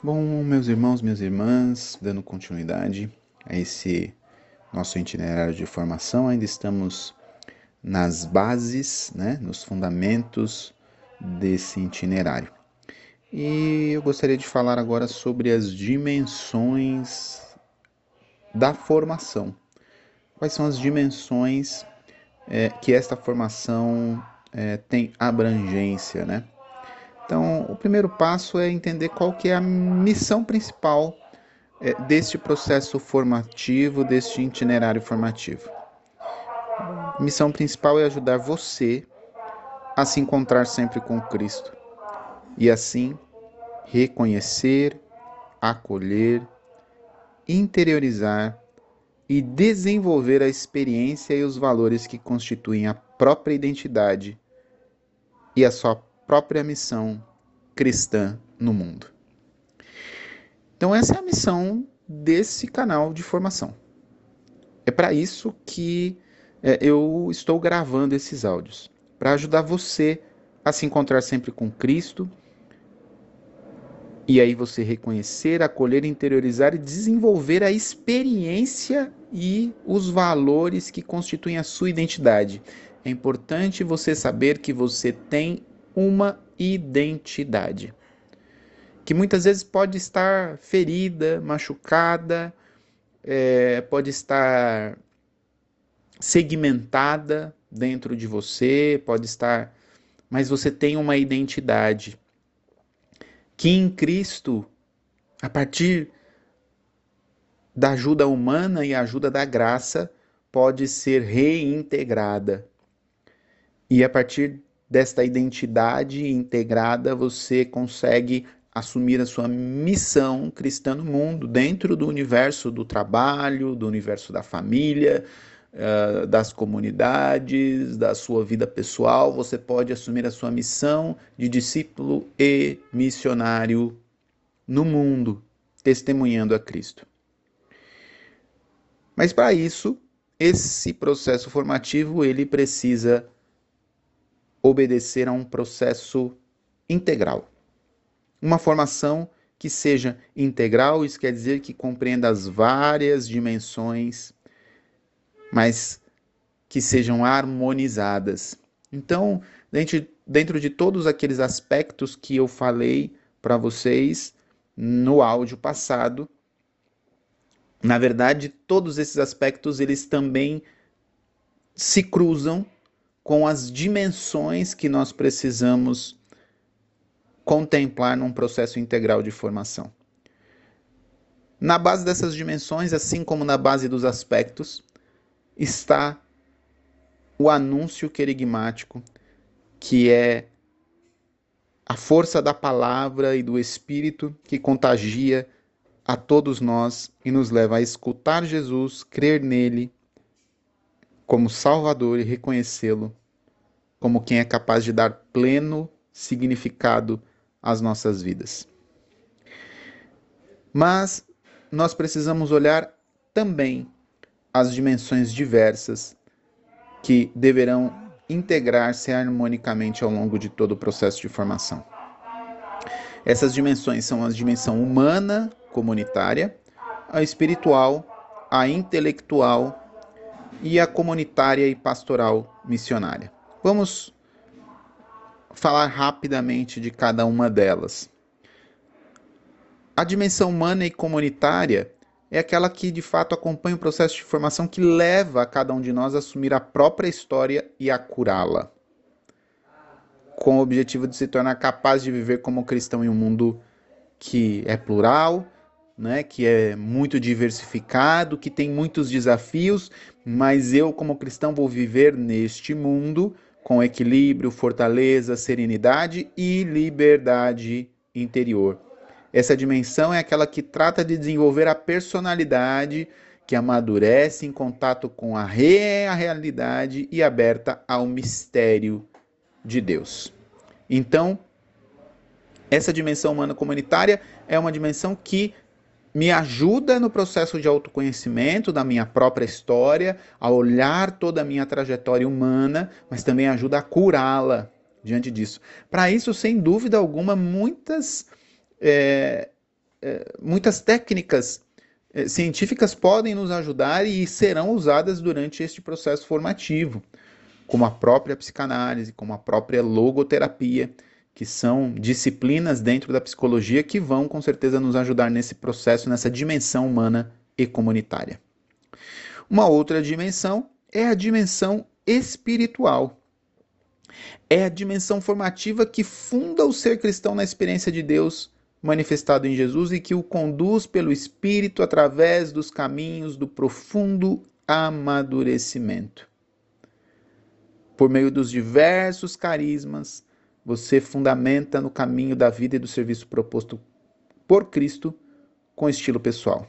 Bom, meus irmãos, minhas irmãs, dando continuidade a esse nosso itinerário de formação, ainda estamos nas bases, né, nos fundamentos desse itinerário. E eu gostaria de falar agora sobre as dimensões da formação. Quais são as dimensões é, que esta formação é, tem abrangência, né? Então, o primeiro passo é entender qual que é a missão principal é, deste processo formativo, deste itinerário formativo. A missão principal é ajudar você a se encontrar sempre com Cristo e assim reconhecer, acolher, interiorizar e desenvolver a experiência e os valores que constituem a própria identidade e a sua própria missão cristã no mundo. Então, essa é a missão desse canal de formação. É para isso que é, eu estou gravando esses áudios para ajudar você a se encontrar sempre com Cristo e aí você reconhecer, acolher, interiorizar e desenvolver a experiência e os valores que constituem a sua identidade. É importante você saber que você tem uma identidade. Que muitas vezes pode estar ferida, machucada, é, pode estar segmentada dentro de você, pode estar. Mas você tem uma identidade. Que em Cristo, a partir da ajuda humana e a ajuda da graça, pode ser reintegrada. E a partir desta identidade integrada, você consegue assumir a sua missão cristã no mundo, dentro do universo do trabalho, do universo da família, uh, das comunidades, da sua vida pessoal. Você pode assumir a sua missão de discípulo e missionário no mundo, testemunhando a Cristo. Mas para isso, esse processo formativo ele precisa obedecer a um processo integral. Uma formação que seja integral, isso quer dizer que compreenda as várias dimensões, mas que sejam harmonizadas. Então, dentro, de todos aqueles aspectos que eu falei para vocês no áudio passado, na verdade, todos esses aspectos eles também se cruzam com as dimensões que nós precisamos contemplar num processo integral de formação. Na base dessas dimensões, assim como na base dos aspectos, está o anúncio querigmático, que é a força da palavra e do Espírito que contagia a todos nós e nos leva a escutar Jesus, crer nele como Salvador e reconhecê-lo como quem é capaz de dar pleno significado às nossas vidas. Mas nós precisamos olhar também as dimensões diversas que deverão integrar-se harmonicamente ao longo de todo o processo de formação. Essas dimensões são a dimensão humana, comunitária, a espiritual, a intelectual e a comunitária e pastoral missionária. Vamos falar rapidamente de cada uma delas. A dimensão humana e comunitária é aquela que de fato acompanha o processo de formação que leva a cada um de nós a assumir a própria história e a curá-la, com o objetivo de se tornar capaz de viver como cristão em um mundo que é plural, né, que é muito diversificado, que tem muitos desafios, mas eu como cristão vou viver neste mundo com equilíbrio, fortaleza, serenidade e liberdade interior. Essa dimensão é aquela que trata de desenvolver a personalidade que amadurece em contato com a realidade e aberta ao mistério de Deus. Então, essa dimensão humana comunitária é uma dimensão que me ajuda no processo de autoconhecimento da minha própria história, a olhar toda a minha trajetória humana, mas também ajuda a curá-la diante disso. Para isso, sem dúvida alguma, muitas é, é, muitas técnicas é, científicas podem nos ajudar e serão usadas durante este processo formativo, como a própria psicanálise, como a própria logoterapia, que são disciplinas dentro da psicologia que vão com certeza nos ajudar nesse processo, nessa dimensão humana e comunitária. Uma outra dimensão é a dimensão espiritual. É a dimensão formativa que funda o ser cristão na experiência de Deus manifestado em Jesus e que o conduz pelo Espírito através dos caminhos do profundo amadurecimento. Por meio dos diversos carismas, você fundamenta no caminho da vida e do serviço proposto por Cristo com estilo pessoal.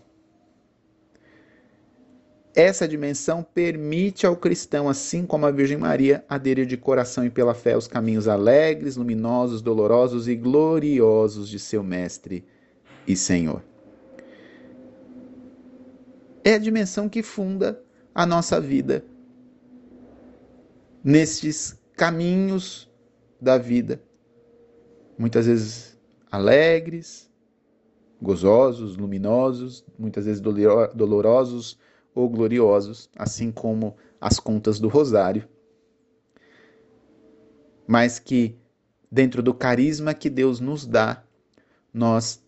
Essa dimensão permite ao cristão, assim como a Virgem Maria, aderir de coração e pela fé aos caminhos alegres, luminosos, dolorosos e gloriosos de seu Mestre e Senhor. É a dimensão que funda a nossa vida nestes caminhos da vida, muitas vezes alegres, gozosos, luminosos, muitas vezes dolorosos ou gloriosos, assim como as contas do rosário, mas que dentro do carisma que Deus nos dá, nós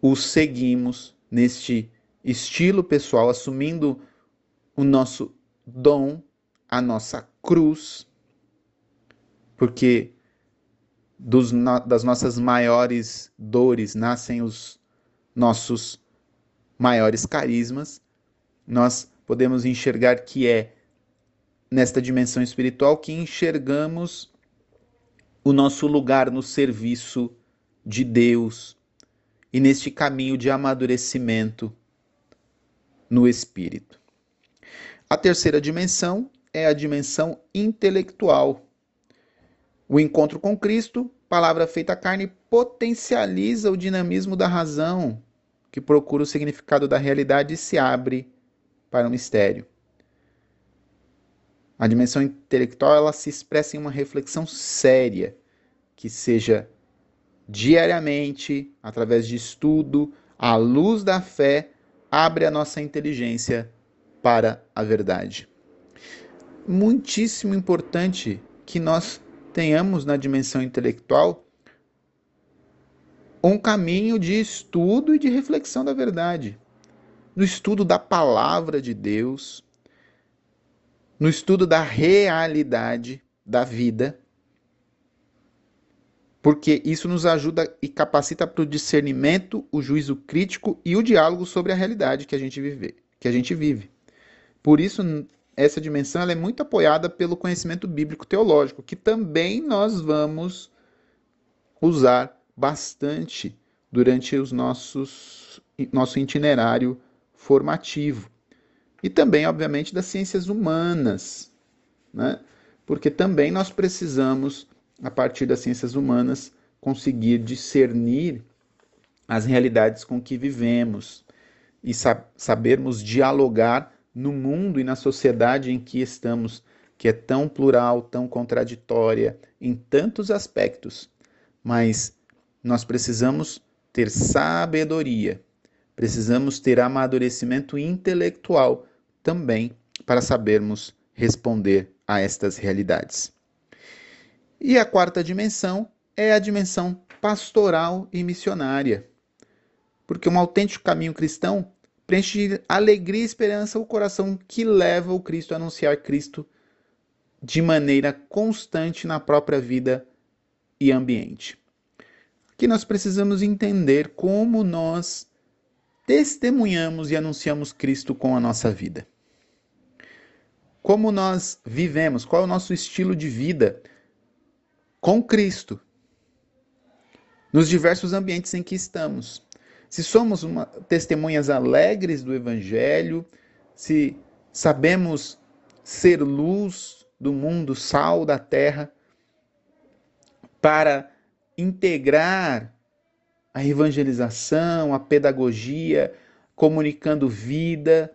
o seguimos neste estilo pessoal, assumindo o nosso dom, a nossa cruz, porque dos, das nossas maiores dores nascem os nossos maiores carismas, nós podemos enxergar que é nesta dimensão espiritual que enxergamos o nosso lugar no serviço de Deus e neste caminho de amadurecimento no espírito. A terceira dimensão é a dimensão intelectual. O encontro com Cristo, palavra feita carne, potencializa o dinamismo da razão, que procura o significado da realidade e se abre para o mistério. A dimensão intelectual ela se expressa em uma reflexão séria, que seja diariamente, através de estudo, à luz da fé, abre a nossa inteligência para a verdade. Muitíssimo importante que nós tenhamos na dimensão intelectual um caminho de estudo e de reflexão da verdade no estudo da palavra de Deus, no estudo da realidade da vida, porque isso nos ajuda e capacita para o discernimento, o juízo crítico e o diálogo sobre a realidade que a gente vive. Que a gente vive. Por isso, essa dimensão é muito apoiada pelo conhecimento bíblico teológico, que também nós vamos usar bastante durante os nossos nosso itinerário formativo. E também, obviamente, das ciências humanas, né? porque também nós precisamos, a partir das ciências humanas, conseguir discernir as realidades com que vivemos e sabermos dialogar no mundo e na sociedade em que estamos, que é tão plural, tão contraditória em tantos aspectos. Mas nós precisamos ter sabedoria precisamos ter amadurecimento intelectual também para sabermos responder a estas realidades. E a quarta dimensão é a dimensão pastoral e missionária. Porque um autêntico caminho cristão preenche de alegria e esperança o coração que leva o Cristo a anunciar Cristo de maneira constante na própria vida e ambiente. Aqui nós precisamos entender como nós testemunhamos e anunciamos Cristo com a nossa vida. Como nós vivemos, qual é o nosso estilo de vida com Cristo, nos diversos ambientes em que estamos. Se somos uma, testemunhas alegres do Evangelho, se sabemos ser luz do mundo, sal da terra, para integrar a evangelização, a pedagogia, comunicando vida,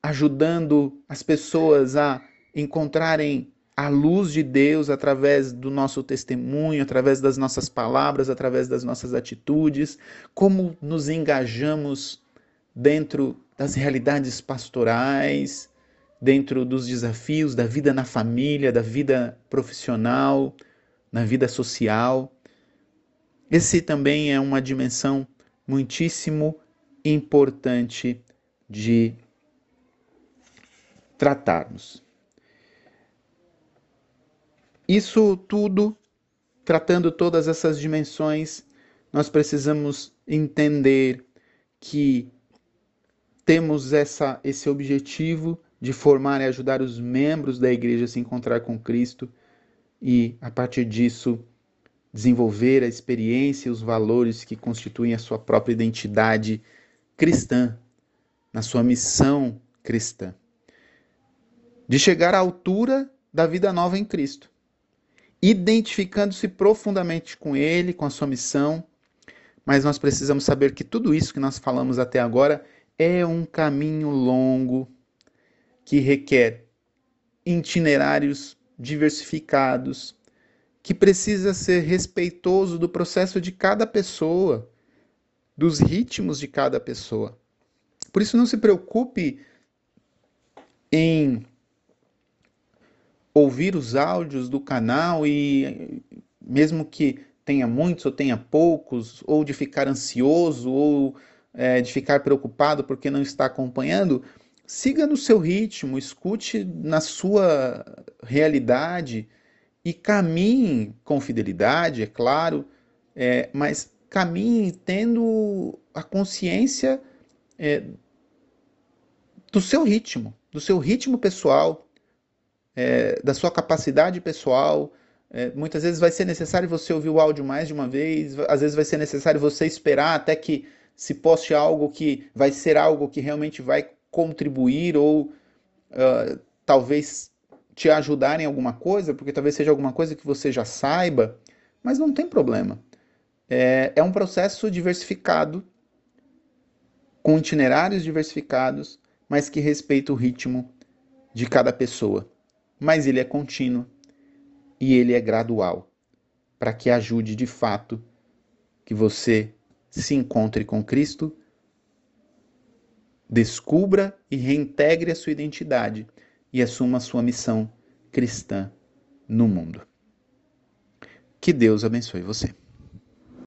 ajudando as pessoas a encontrarem a luz de Deus através do nosso testemunho, através das nossas palavras, através das nossas atitudes, como nos engajamos dentro das realidades pastorais, dentro dos desafios da vida na família, da vida profissional, na vida social. Esse também é uma dimensão muitíssimo importante de tratarmos. Isso tudo, tratando todas essas dimensões, nós precisamos entender que temos essa, esse objetivo de formar e ajudar os membros da igreja a se encontrar com Cristo e, a partir disso, desenvolver a experiência e os valores que constituem a sua própria identidade cristã, na sua missão cristã. De chegar à altura da vida nova em Cristo identificando-se profundamente com Ele, com a sua missão. Mas nós precisamos saber que tudo isso que nós falamos até agora é um caminho longo que requer itinerários diversificados, que precisa ser respeitoso do processo de cada pessoa, dos ritmos de cada pessoa. Por isso, não se preocupe em ouvir os áudios do canal e mesmo que tenha muitos ou tenha poucos, ou de ficar ansioso ou é, de ficar preocupado porque não está acompanhando, siga no seu ritmo, escute na sua realidade e caminhe com fidelidade, é claro, é, mas caminhe tendo a consciência é, do seu ritmo, do seu ritmo pessoal, é, da sua capacidade pessoal. É, muitas vezes vai ser necessário você ouvir o áudio mais de uma vez, às vezes vai ser necessário você esperar até que se poste algo que vai ser algo que realmente vai contribuir ou uh, talvez te ajudar em alguma coisa, porque talvez seja alguma coisa que você já saiba, mas não tem problema. É, é um processo diversificado, com itinerários diversificados, mas que respeita o ritmo de cada pessoa mas ele é contínuo e ele é gradual, para que ajude de fato que você se encontre com Cristo, descubra e reintegre a sua identidade e assuma a sua missão cristã no mundo. Que Deus abençoe você.